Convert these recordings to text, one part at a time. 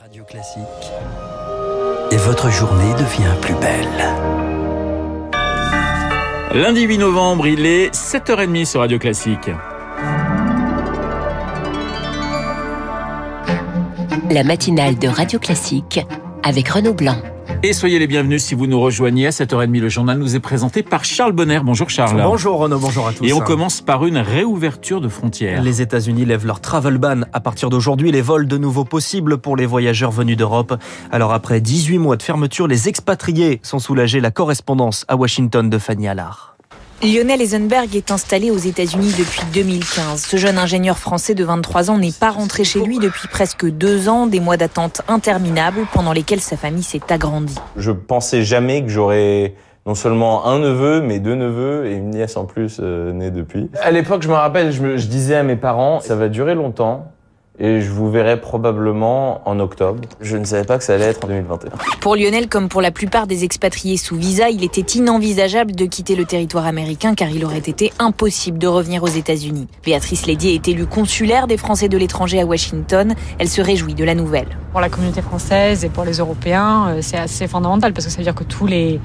Radio Classique. Et votre journée devient plus belle. Lundi 8 novembre, il est 7h30 sur Radio Classique. La matinale de Radio Classique avec Renaud Blanc. Et soyez les bienvenus si vous nous rejoignez à 7h30. Le journal nous est présenté par Charles Bonner. Bonjour Charles. Bonjour Renaud, bonjour à tous. Et on commence par une réouverture de frontières. Les États-Unis lèvent leur travel ban. À partir d'aujourd'hui, les vols de nouveau possibles pour les voyageurs venus d'Europe. Alors après 18 mois de fermeture, les expatriés sont soulagés. La correspondance à Washington de Fanny Allard. Lionel Eisenberg est installé aux États-Unis depuis 2015. Ce jeune ingénieur français de 23 ans n'est pas rentré chez lui depuis presque deux ans, des mois d'attente interminables pendant lesquels sa famille s'est agrandie. Je pensais jamais que j'aurais non seulement un neveu, mais deux neveux et une nièce en plus euh, née depuis. À l'époque, je me rappelle, je, me, je disais à mes parents, ça va durer longtemps et je vous verrai probablement en octobre. Je ne savais pas que ça allait être en 2021. Pour Lionel, comme pour la plupart des expatriés sous visa, il était inenvisageable de quitter le territoire américain car il aurait été impossible de revenir aux États-Unis. Béatrice Lédier est élue consulaire des Français de l'étranger à Washington. Elle se réjouit de la nouvelle. Pour la communauté française et pour les Européens, euh, c'est assez fondamental parce que ça veut dire que tous les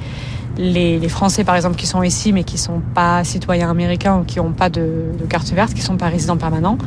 les, les, Français, par exemple, qui sont ici mais qui sont pas citoyens américains ou qui n'ont pas de, de, carte verte, qui sont pas résidents permanents,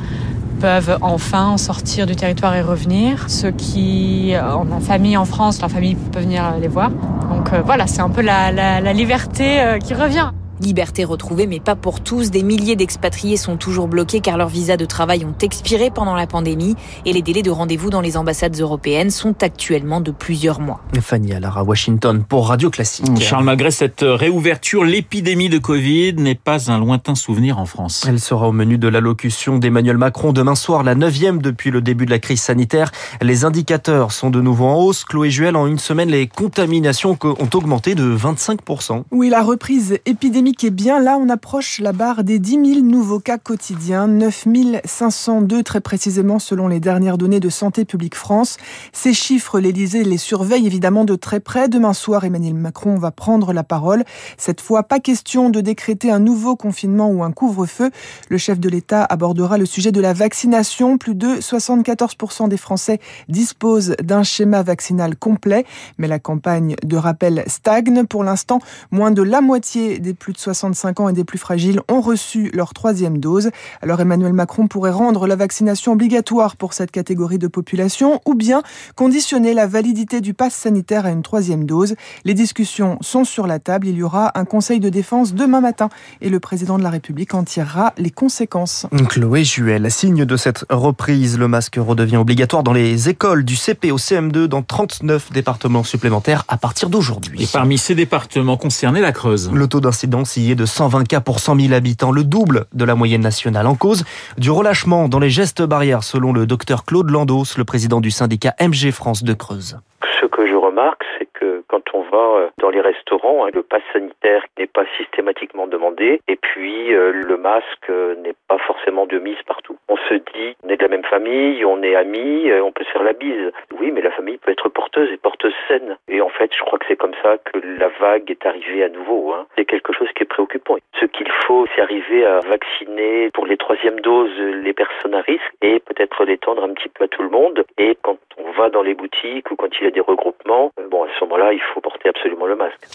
peuvent enfin sortir du territoire et revenir. Ceux qui ont famille en France, leur famille peut venir les voir. Donc euh, voilà, c'est un peu la, la, la liberté euh, qui revient. Liberté retrouvée, mais pas pour tous. Des milliers d'expatriés sont toujours bloqués car leurs visas de travail ont expiré pendant la pandémie et les délais de rendez-vous dans les ambassades européennes sont actuellement de plusieurs mois. Fanny Allara, Washington, pour Radio Classique. Charles, malgré cette réouverture, l'épidémie de Covid n'est pas un lointain souvenir en France. Elle sera au menu de l'allocution d'Emmanuel Macron demain soir, la neuvième depuis le début de la crise sanitaire. Les indicateurs sont de nouveau en hausse. Chloé Juel, en une semaine, les contaminations ont augmenté de 25%. Oui, la reprise épidémique est bien. Là, on approche la barre des 10 000 nouveaux cas quotidiens, 9 502 très précisément selon les dernières données de Santé publique France. Ces chiffres, l'Élysée les surveille évidemment de très près. Demain soir, Emmanuel Macron va prendre la parole. Cette fois, pas question de décréter un nouveau confinement ou un couvre-feu. Le chef de l'État abordera le sujet de la vaccination. Plus de 74% des Français disposent d'un schéma vaccinal complet, mais la campagne de rappel stagne. Pour l'instant, moins de la moitié des plus 65 ans et des plus fragiles ont reçu leur troisième dose. Alors Emmanuel Macron pourrait rendre la vaccination obligatoire pour cette catégorie de population ou bien conditionner la validité du pass sanitaire à une troisième dose. Les discussions sont sur la table. Il y aura un conseil de défense demain matin et le président de la République en tirera les conséquences. Chloé Juel, signe de cette reprise, le masque redevient obligatoire dans les écoles du CP au CM2 dans 39 départements supplémentaires à partir d'aujourd'hui. Et parmi ces départements concernés, la Creuse. Le taux d'incidence est de 120 cas pour 100 000 habitants, le double de la moyenne nationale. En cause du relâchement dans les gestes barrières, selon le docteur Claude Landos, le président du syndicat MG France de Creuse. Ce que je remarque, c'est que quand on va dans les restaurants, le pass sanitaire n'est pas systématiquement demandé et puis le masque n'est pas forcément de mise partout. On se dit, on est de la même famille, on est amis, on peut se faire la bise. Oui, mais la famille peut être porteuse et porteuse saine. Et en fait, je crois que c'est comme ça que la est arrivée à nouveau. Hein. C'est quelque chose qui est préoccupant. Ce qu'il faut, c'est arriver à vacciner pour les troisièmes doses les personnes à risque et peut-être l'étendre un petit peu à tout le monde. Et quand on va dans les boutiques ou quand il y a des regroupements, bon, à ce moment-là, il faut porter absolument le masque.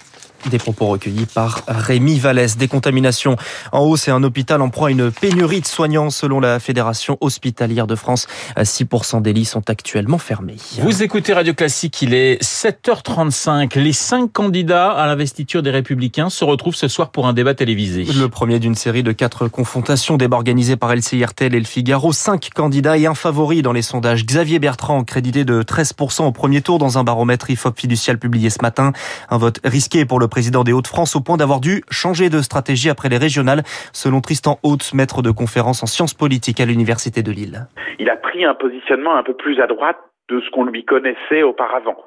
Des propos recueillis par Rémi Vallès. Des contaminations en hausse et un hôpital en proie à une pénurie de soignants selon la Fédération hospitalière de France. 6% des lits sont actuellement fermés. Vous écoutez Radio Classique, il est 7h35. Les cinq candidats à l'investiture des Républicains se retrouvent ce soir pour un débat télévisé. Le premier d'une série de quatre confrontations, débat organisé par LCIRTL et le Figaro. Cinq candidats et un favori dans les sondages. Xavier Bertrand, crédité de 13% au premier tour dans un baromètre IFOP fiducial publié ce matin. Un vote risqué pour le président des Hauts-de-France au point d'avoir dû changer de stratégie après les régionales, selon Tristan Haute, maître de conférence en sciences politiques à l'Université de Lille. Il a pris un positionnement un peu plus à droite de ce qu'on lui connaissait auparavant.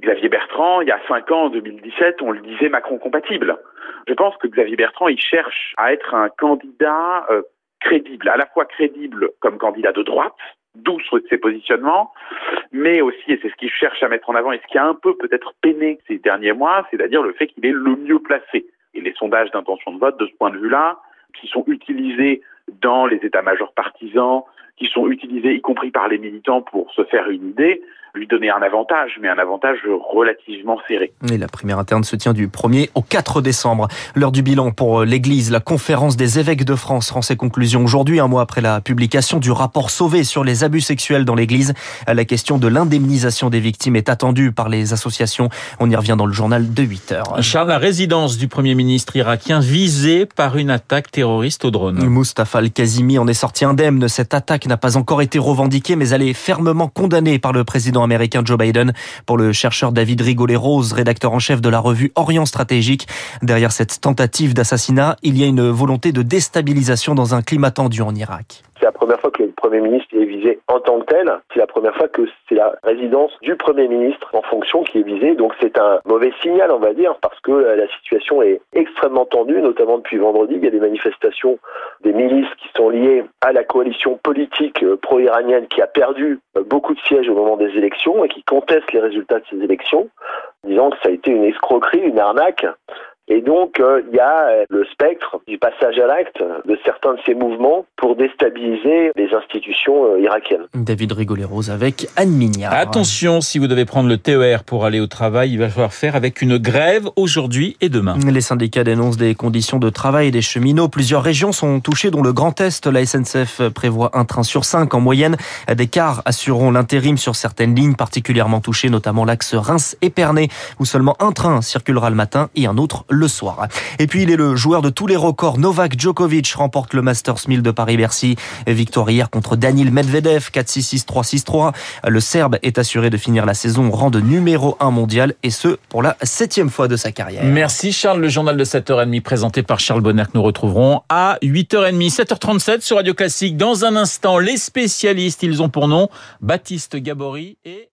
Xavier Bertrand, il y a cinq ans, en 2017, on le disait Macron compatible. Je pense que Xavier Bertrand, il cherche à être un candidat euh, crédible, à la fois crédible comme candidat de droite, d'où ses positionnements, mais aussi, et c'est ce qu'il cherche à mettre en avant, et ce qui a un peu peut-être peiné ces derniers mois, c'est-à-dire le fait qu'il est le mieux placé. Et les sondages d'intention de vote, de ce point de vue-là, qui sont utilisés dans les états-majors partisans qui sont utilisés, y compris par les militants, pour se faire une idée, lui donner un avantage, mais un avantage relativement serré. Et la primaire interne se tient du 1er au 4 décembre. L'heure du bilan pour l'Église, la conférence des évêques de France rend ses conclusions aujourd'hui, un mois après la publication du rapport Sauvé sur les abus sexuels dans l'Église. La question de l'indemnisation des victimes est attendue par les associations. On y revient dans le journal de 8 heures. Charles, la résidence du Premier ministre irakien visée par une attaque terroriste au drone. Mustafa al-Kazimi en est sorti indemne. Cette attaque n'a pas encore été revendiquée, mais elle est fermement condamnée par le président américain Joe Biden. Pour le chercheur David Rigolet-Rose, rédacteur en chef de la revue Orient Stratégique, derrière cette tentative d'assassinat, il y a une volonté de déstabilisation dans un climat tendu en Irak. C'est la première fois que le Premier ministre est visé en tant que tel. C'est la première fois que c'est la résidence du Premier ministre en fonction qui est visée. Donc c'est un mauvais signal, on va dire, parce que la situation est extrêmement tendue, notamment depuis vendredi. Il y a des manifestations des milices qui sont liées à la coalition politique pro-iranienne qui a perdu beaucoup de sièges au moment des élections et qui conteste les résultats de ces élections, disant que ça a été une escroquerie, une arnaque. Et donc, euh, il y a euh, le spectre du passage à l'acte de certains de ces mouvements pour déstabiliser les institutions euh, irakiennes. David Rigolet-Rose avec Anne Mignard. Attention, si vous devez prendre le TER pour aller au travail, il va falloir faire avec une grève aujourd'hui et demain. Les syndicats dénoncent des conditions de travail des cheminots. Plusieurs régions sont touchées, dont le Grand Est. La SNCF prévoit un train sur cinq en moyenne. Des cars assureront l'intérim sur certaines lignes particulièrement touchées, notamment l'axe Reims-Épernay, où seulement un train circulera le matin et un autre le soir. Et puis il est le joueur de tous les records. Novak Djokovic remporte le Masters 1000 de Paris-Bercy. Victoire hier contre Daniil Medvedev 4-6-6, 3-6-3. Le Serbe est assuré de finir la saison au rang de numéro 1 mondial et ce pour la septième fois de sa carrière. Merci Charles. Le journal de 7h30 présenté par Charles Bonner que nous retrouverons à 8h30, 7h37 sur Radio Classique. Dans un instant, les spécialistes, ils ont pour nom Baptiste Gabory et